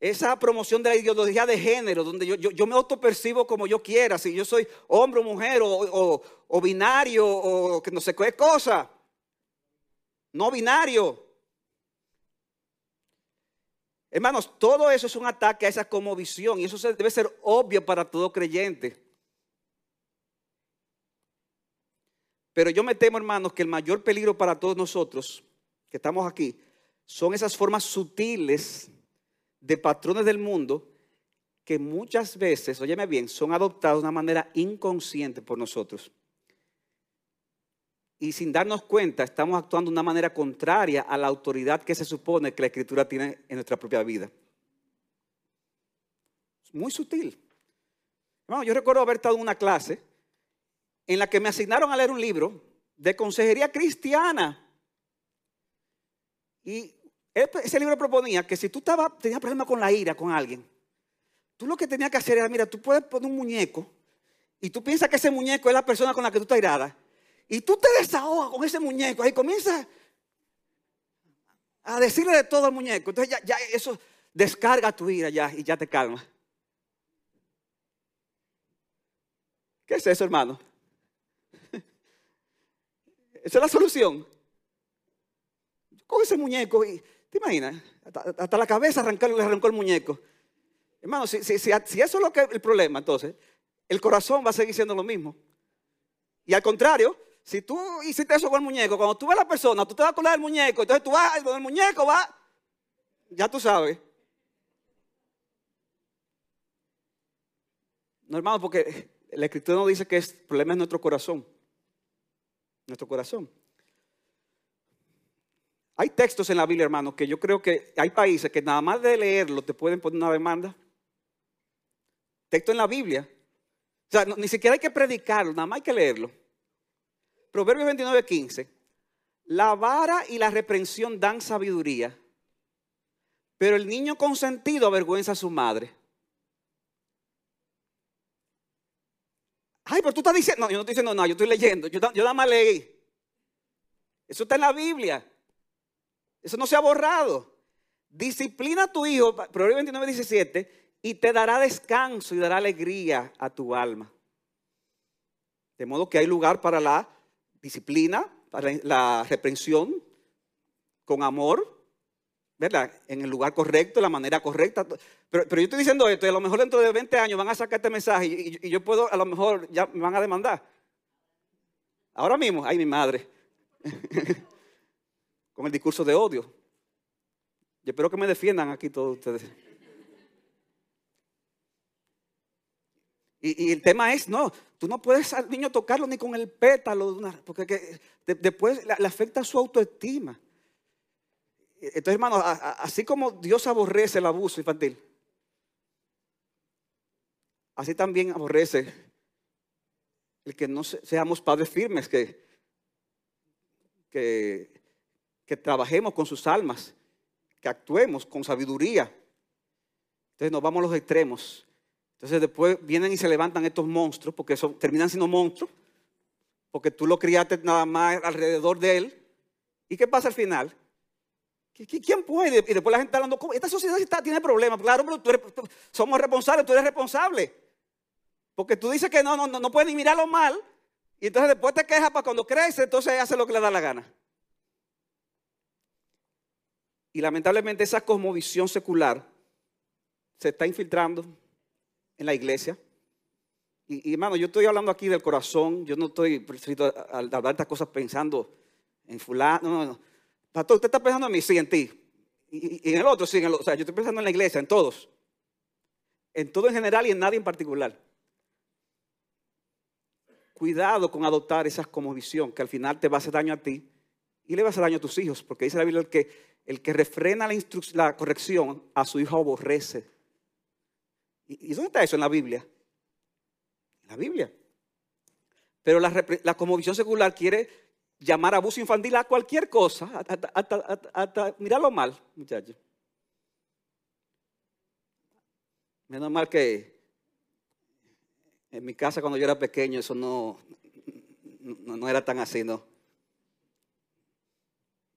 esa promoción de la ideología de género, donde yo, yo, me autopercibo como yo quiera, si yo soy hombre o mujer o, binario o que no sé qué cosa. No binario. Hermanos, todo eso es un ataque a esa como visión y eso debe ser obvio para todo creyente. Pero yo me temo, hermanos, que el mayor peligro para todos nosotros que estamos aquí son esas formas sutiles de patrones del mundo que muchas veces, óyeme bien, son adoptados de una manera inconsciente por nosotros. Y sin darnos cuenta, estamos actuando de una manera contraria a la autoridad que se supone que la Escritura tiene en nuestra propia vida. Muy sutil. Hermano, yo recuerdo haber estado en una clase en la que me asignaron a leer un libro de consejería cristiana. Y ese libro proponía que si tú tenías problemas con la ira con alguien, tú lo que tenías que hacer era, mira, tú puedes poner un muñeco y tú piensas que ese muñeco es la persona con la que tú estás irada. Y tú te desahogas con ese muñeco. Ahí comienza a decirle de todo al muñeco. Entonces ya, ya eso descarga tu ira ya y ya te calma. ¿Qué es eso, hermano? Esa es la solución. Con ese muñeco y, ¿te imaginas? Hasta, la cabeza arrancar, le arrancó el muñeco. Hermano, si, si, eso es lo que el problema, entonces, el corazón va a seguir siendo lo mismo. Y al contrario, si tú hiciste eso con el muñeco, cuando tú ves a la persona, tú te vas a acordar del muñeco, entonces tú vas, el muñeco va, ya tú sabes. No, hermano, porque la escritura no dice que el problema es nuestro corazón nuestro corazón. Hay textos en la Biblia, hermano, que yo creo que hay países que nada más de leerlo te pueden poner una demanda. Texto en la Biblia. O sea, ni siquiera hay que predicarlo, nada más hay que leerlo. Proverbios 29, 15. La vara y la reprensión dan sabiduría, pero el niño consentido avergüenza a su madre. Ay, pero tú estás diciendo, no, yo no estoy diciendo nada, yo estoy leyendo, yo, yo nada más leí. Eso está en la Biblia. Eso no se ha borrado. Disciplina a tu hijo, Proverbios 29, 17, y te dará descanso y dará alegría a tu alma. De modo que hay lugar para la disciplina, para la reprensión, con amor, ¿verdad? En el lugar correcto, de la manera correcta. Pero, yo estoy diciendo esto y a lo mejor dentro de 20 años van a sacar este mensaje y, yo puedo, a lo mejor ya me van a demandar. Ahora mismo, ay mi madre, con el discurso de odio. Yo espero que me defiendan aquí todos ustedes. Y, el tema es, no, tú no puedes al niño tocarlo ni con el pétalo, porque después le afecta su autoestima. Entonces, hermano, así como Dios aborrece el abuso infantil, así también aborrece el que no seamos padres firmes, que, que, que trabajemos con sus almas, que actuemos con sabiduría. Entonces nos vamos a los extremos. Entonces después vienen y se levantan estos monstruos, porque son, terminan siendo monstruos, porque tú lo criaste nada más alrededor de él. ¿Y qué pasa al final? ¿Quién puede? Y después la gente está hablando, esta sociedad tiene problemas. Claro, pero tú eres, somos responsables, tú eres responsable. Porque tú dices que no, no, no puedes ni mirarlo mal. Y entonces después te quejas para cuando crece, entonces hace lo que le da la gana. Y lamentablemente esa cosmovisión secular se está infiltrando en la iglesia. Y, hermano, yo estoy hablando aquí del corazón, yo no estoy al hablar estas cosas pensando en fulano, no, no. Pastor, usted está pensando en mí, sí, en ti. Y, en el otro, sí, en el otro. O sea, yo estoy pensando en la iglesia, en todos. En todo en general y en nadie en particular. Cuidado con adoptar esa como visión, que al final te va a hacer daño a ti y le va a hacer daño a tus hijos, porque dice la Biblia que el que refrena la, la corrección a su hijo aborrece. ¿Y, dónde está eso en la Biblia? En la Biblia. Pero la, la visión secular quiere llamar abuso infantil a cualquier cosa, hasta, mirarlo mal, muchachos. Menos mal que en mi casa cuando yo era pequeño eso no, no, era tan así, ¿no?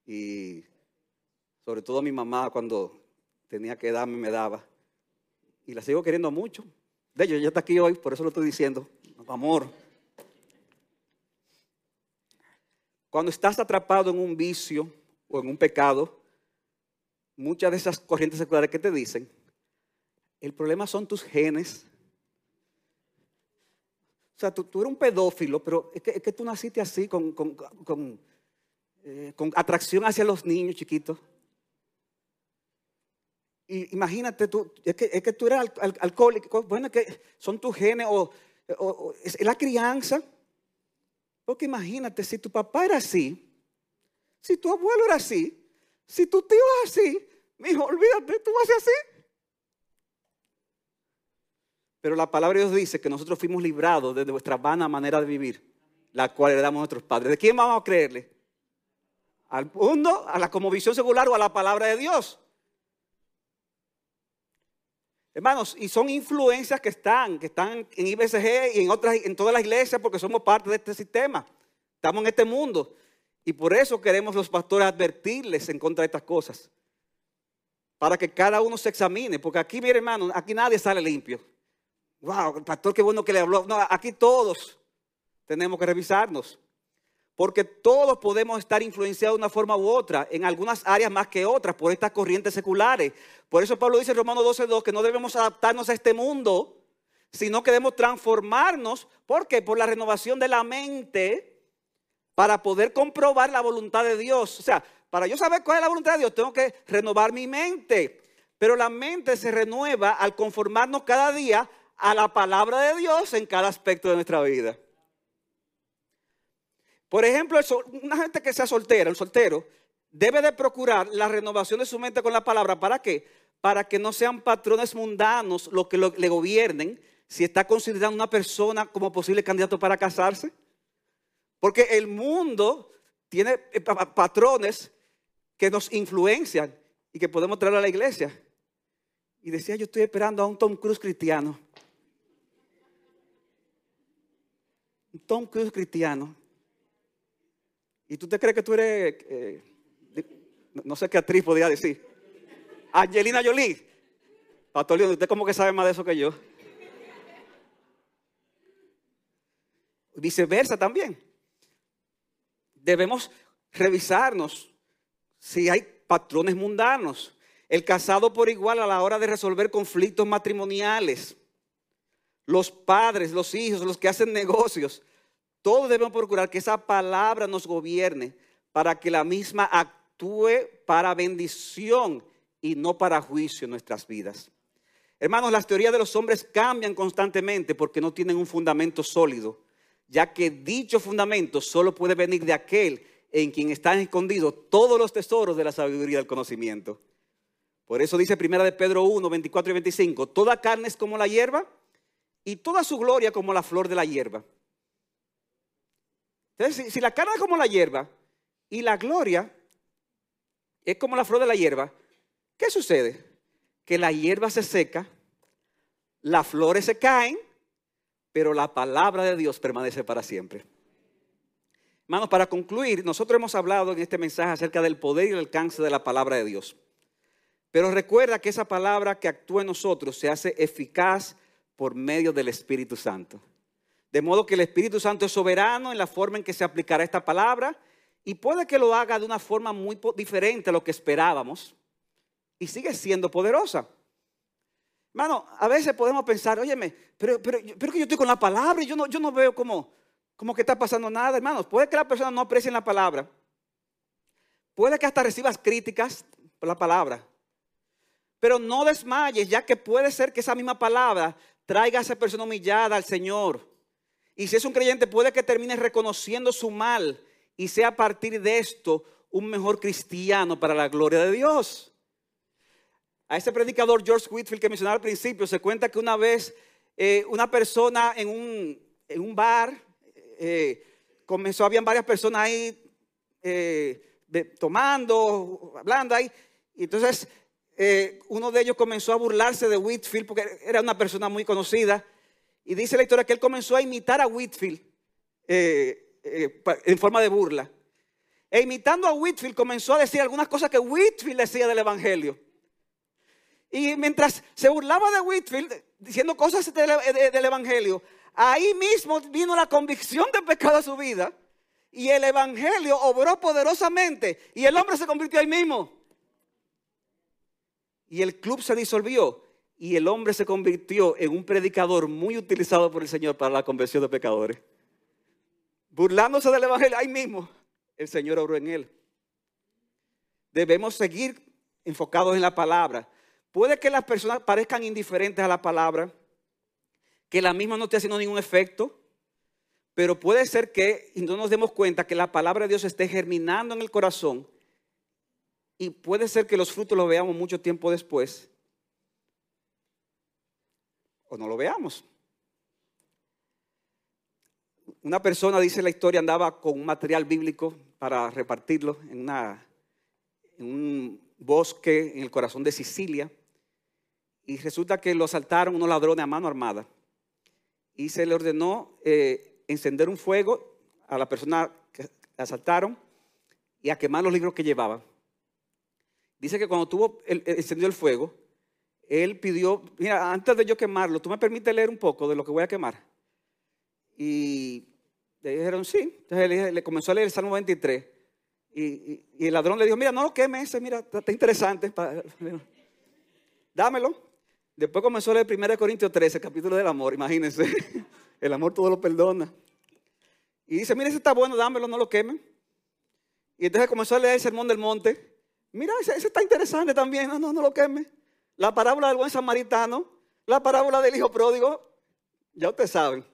Y sobre todo mi mamá cuando tenía que darme me daba. Y la sigo queriendo mucho. De hecho, ella está aquí hoy, por eso lo estoy diciendo. Amor. Cuando estás atrapado en un vicio o en un pecado, muchas de esas corrientes seculares que te dicen, el problema son tus genes. O sea, tú, eres un pedófilo, pero es que, tú naciste así, con, con, eh, atracción hacia los niños chiquitos. Y imagínate, tú, es, que, tú eres alcohólico, bueno, es que son tus genes o, es la crianza. Porque imagínate, si tu papá era así, si tu abuelo era así, si tu tío es así, hijo, olvídate, tú vas a ser así. Pero la palabra de Dios dice que nosotros fuimos librados de nuestra vana manera de vivir, la cual heredamos a nuestros padres. ¿De quién vamos a creerle? ¿Al mundo, a la visión secular o a la palabra de Dios? Hermanos, y son influencias que están, que están en IBCG y en otras, en todas las iglesias, porque somos parte de este sistema. Estamos en este mundo. Y por eso queremos los pastores advertirles en contra de estas cosas. Para que cada uno se examine. Porque aquí, mire hermano, aquí nadie sale limpio wow, el pastor qué bueno que le habló. No, aquí todos tenemos que revisarnos. Porque todos podemos estar influenciados de una forma u otra, en algunas áreas más que otras, por estas corrientes seculares. Por eso Pablo dice en Romanos 12.2 que no debemos adaptarnos a este mundo, sino que debemos transformarnos. ¿Por qué? Por la renovación de la mente para poder comprobar la voluntad de Dios. O sea, para yo saber cuál es la voluntad de Dios, tengo que renovar mi mente. Pero la mente se renueva al conformarnos cada día a la palabra de Dios en cada aspecto de nuestra vida. Por ejemplo, una gente que sea soltera, el soltero, debe de procurar la renovación de su mente con la palabra. ¿Para qué? Para que no sean patrones mundanos los que le gobiernen si está considerando una persona como posible candidato para casarse. Porque el mundo tiene eh, patrones que nos influencian y que podemos traer a la iglesia. Y decía, yo estoy esperando a un Tom Cruise cristiano. Tom Cruise cristiano. ¿Y tú te crees que tú eres, eh, no sé qué actriz podría decir? Angelina Jolie. Pastor León, usted como que sabe más de eso que yo. Viceversa también. Debemos revisarnos si hay patrones mundanos. El casado por igual a la hora de resolver conflictos matrimoniales los padres, los hijos, los que hacen negocios, todos debemos procurar que esa palabra nos gobierne para que la misma actúe para bendición y no para juicio en nuestras vidas. Hermanos, las teorías de los hombres cambian constantemente porque no tienen un fundamento sólido, ya que dicho fundamento solo puede venir de aquel en quien están escondidos todos los tesoros de la sabiduría del conocimiento. Por eso dice primera de Pedro 1, 24 y 25, toda carne es como la hierba y toda su gloria como la flor de la hierba. Entonces, si, la carne es como la hierba y la gloria es como la flor de la hierba, ¿qué sucede? Que la hierba se seca, las flores se caen, pero la palabra de Dios permanece para siempre. Hermanos, para concluir, nosotros hemos hablado en este mensaje acerca del poder y el alcance de la palabra de Dios. Pero recuerda que esa palabra que actúa en nosotros se hace eficaz por medio del Espíritu Santo. De modo que el Espíritu Santo es soberano en la forma en que se aplicará esta palabra y puede que lo haga de una forma muy diferente a lo que esperábamos y sigue siendo poderosa. Hermano, a veces podemos pensar, óyeme, pero, pero, pero que yo estoy con la palabra y yo no, no veo como, como que está pasando nada, hermanos. Puede que la persona no aprecie la palabra. Puede que hasta recibas críticas por la palabra. Pero no desmayes, ya que puede ser que esa misma palabra traiga a esa persona humillada al Señor. Y si es un creyente, puede que termine reconociendo su mal y sea a partir de esto un mejor cristiano para la gloria de Dios. A ese predicador George Whitfield que mencionaba al principio, se cuenta que una vez eh, una persona en un, bar eh, comenzó, habían varias personas ahí eh, tomando, hablando ahí, y entonces uno de ellos comenzó a burlarse de Whitfield porque era una persona muy conocida. Y dice la historia que él comenzó a imitar a Whitfield eh, eh, en forma de burla. E imitando a Whitfield comenzó a decir algunas cosas que Whitfield decía del Evangelio. Y mientras se burlaba de Whitfield, diciendo cosas del, del Evangelio, ahí mismo vino la convicción de pecado a su vida. Y el Evangelio obró poderosamente. Y el hombre se convirtió ahí mismo y el club se disolvió. Y el hombre se convirtió en un predicador muy utilizado por el Señor para la conversión de pecadores. Burlándose del Evangelio, ahí mismo el Señor obró en él. Debemos seguir enfocados en la palabra. Puede que las personas parezcan indiferentes a la palabra, que la misma no esté haciendo ningún efecto, pero puede ser que no nos demos cuenta que la palabra de Dios esté germinando en el corazón y puede ser que los frutos los veamos mucho tiempo después o no lo veamos. Una persona, dice la historia, andaba con un material bíblico para repartirlo en, un bosque en el corazón de Sicilia y resulta que lo asaltaron unos ladrones a mano armada y se le ordenó eh, encender un fuego a la persona que asaltaron y a quemar los libros que llevaba. Dice que cuando tuvo el, encendió el fuego, él pidió, mira, antes de yo quemarlo, ¿tú me permites leer un poco de lo que voy a quemar? Y le dijeron, sí. Entonces le, comenzó a leer el Salmo 23. Y, el ladrón le dijo, mira, no lo queme ese, mira, está, interesante. Dámelo. Después comenzó a leer 1 Corintios 13, capítulo del amor, imagínense. El amor todo lo perdona. Y dice, mira, ese está bueno, dámelo, no lo quemen. Y entonces comenzó a leer el Sermón del Monte. Mira, ese, está interesante también, no, no, no lo queme la parábola del buen samaritano, la parábola del hijo pródigo, ya ustedes saben.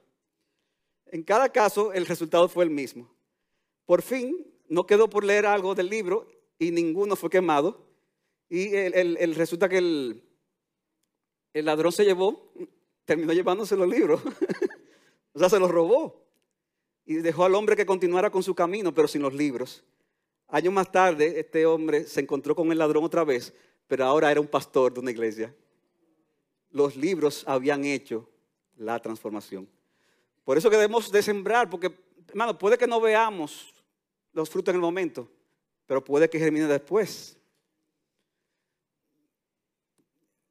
En cada caso el resultado fue el mismo. Por fin no quedó por leer algo del libro y ninguno fue quemado. Y el, resulta que el, el ladrón se llevó, terminó llevándose los libros. o sea, se los robó. Y dejó al hombre que continuara con su camino, pero sin los libros. Años más tarde, este hombre se encontró con el ladrón otra vez, pero ahora era un pastor de una iglesia. Los libros habían hecho la transformación. Por eso debemos de sembrar, porque, hermano, puede que no veamos los frutos en el momento, pero puede que germine después.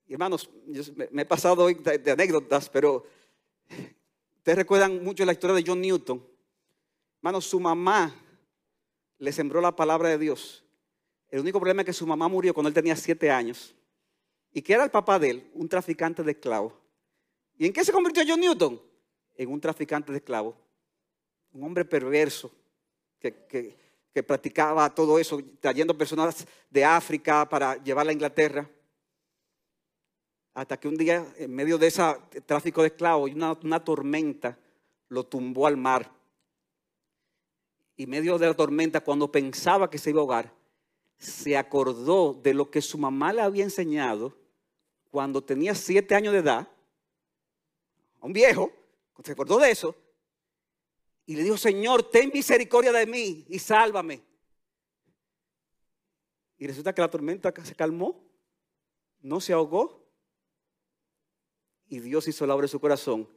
Hermanos, me he pasado hoy de, anécdotas, pero ustedes recuerdan mucho la historia de John Newton. Hermanos, su mamá le sembró la palabra de Dios el único problema es que su mamá murió cuando él tenía siete años. ¿Y que era el papá de él? Un traficante de esclavos. ¿Y en qué se convirtió John Newton? En un traficante de esclavos. Un hombre perverso que, practicaba todo eso, trayendo personas de África para llevarla a Inglaterra. Hasta que un día, en medio de ese tráfico de esclavos, y una, una tormenta lo tumbó al mar. Y en medio de la tormenta, cuando pensaba que se iba a ahogar, se acordó de lo que su mamá le había enseñado cuando tenía siete años de edad, a un viejo, se acordó de eso, y le dijo, Señor, ten misericordia de mí y sálvame. Y resulta que la tormenta se calmó, no se ahogó, y Dios hizo la obra de su corazón.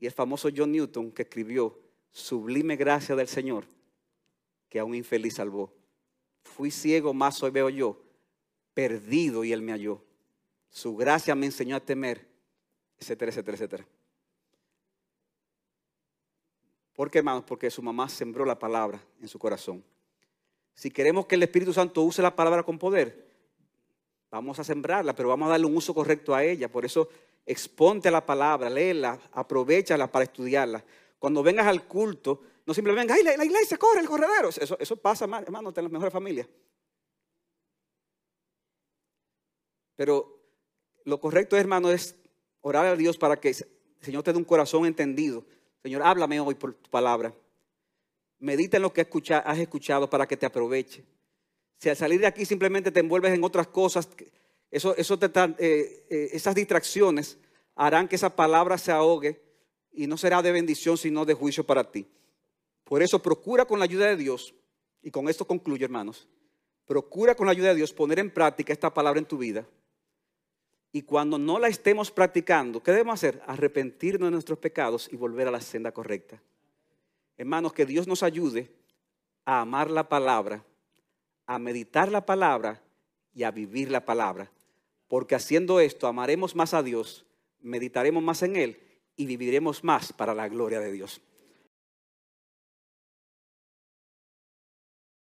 Y el famoso John Newton que escribió, sublime gracia del Señor, que a un infeliz salvó. Fui ciego, más hoy veo yo. Perdido y Él me halló. Su gracia me enseñó a temer, etcétera, etcétera, etcétera. ¿Por qué, hermanos? Porque su mamá sembró la palabra en su corazón. Si queremos que el Espíritu Santo use la palabra con poder, vamos a sembrarla, pero vamos a darle un uso correcto a ella. Por eso, exponte a la palabra, léela, aprovechala para estudiarla. Cuando vengas al culto, no simplemente, ay, la, iglesia corre, el corredero. Eso, pasa, hermano, en las mejores familias. Pero lo correcto, hermano, es orar a Dios para que el Señor te dé un corazón entendido. Señor, háblame hoy por tu palabra. Medita en lo que has escuchado para que te aproveche. Si al salir de aquí simplemente te envuelves en otras cosas, eso, eso eh, eh, esas distracciones harán que esa palabra se ahogue y no será de bendición, sino de juicio para ti. Por eso procura con la ayuda de Dios, y con esto concluyo hermanos, procura con la ayuda de Dios poner en práctica esta palabra en tu vida. Y cuando no la estemos practicando, ¿qué debemos hacer? Arrepentirnos de nuestros pecados y volver a la senda correcta. Hermanos, que Dios nos ayude a amar la palabra, a meditar la palabra y a vivir la palabra. Porque haciendo esto amaremos más a Dios, meditaremos más en Él y viviremos más para la gloria de Dios.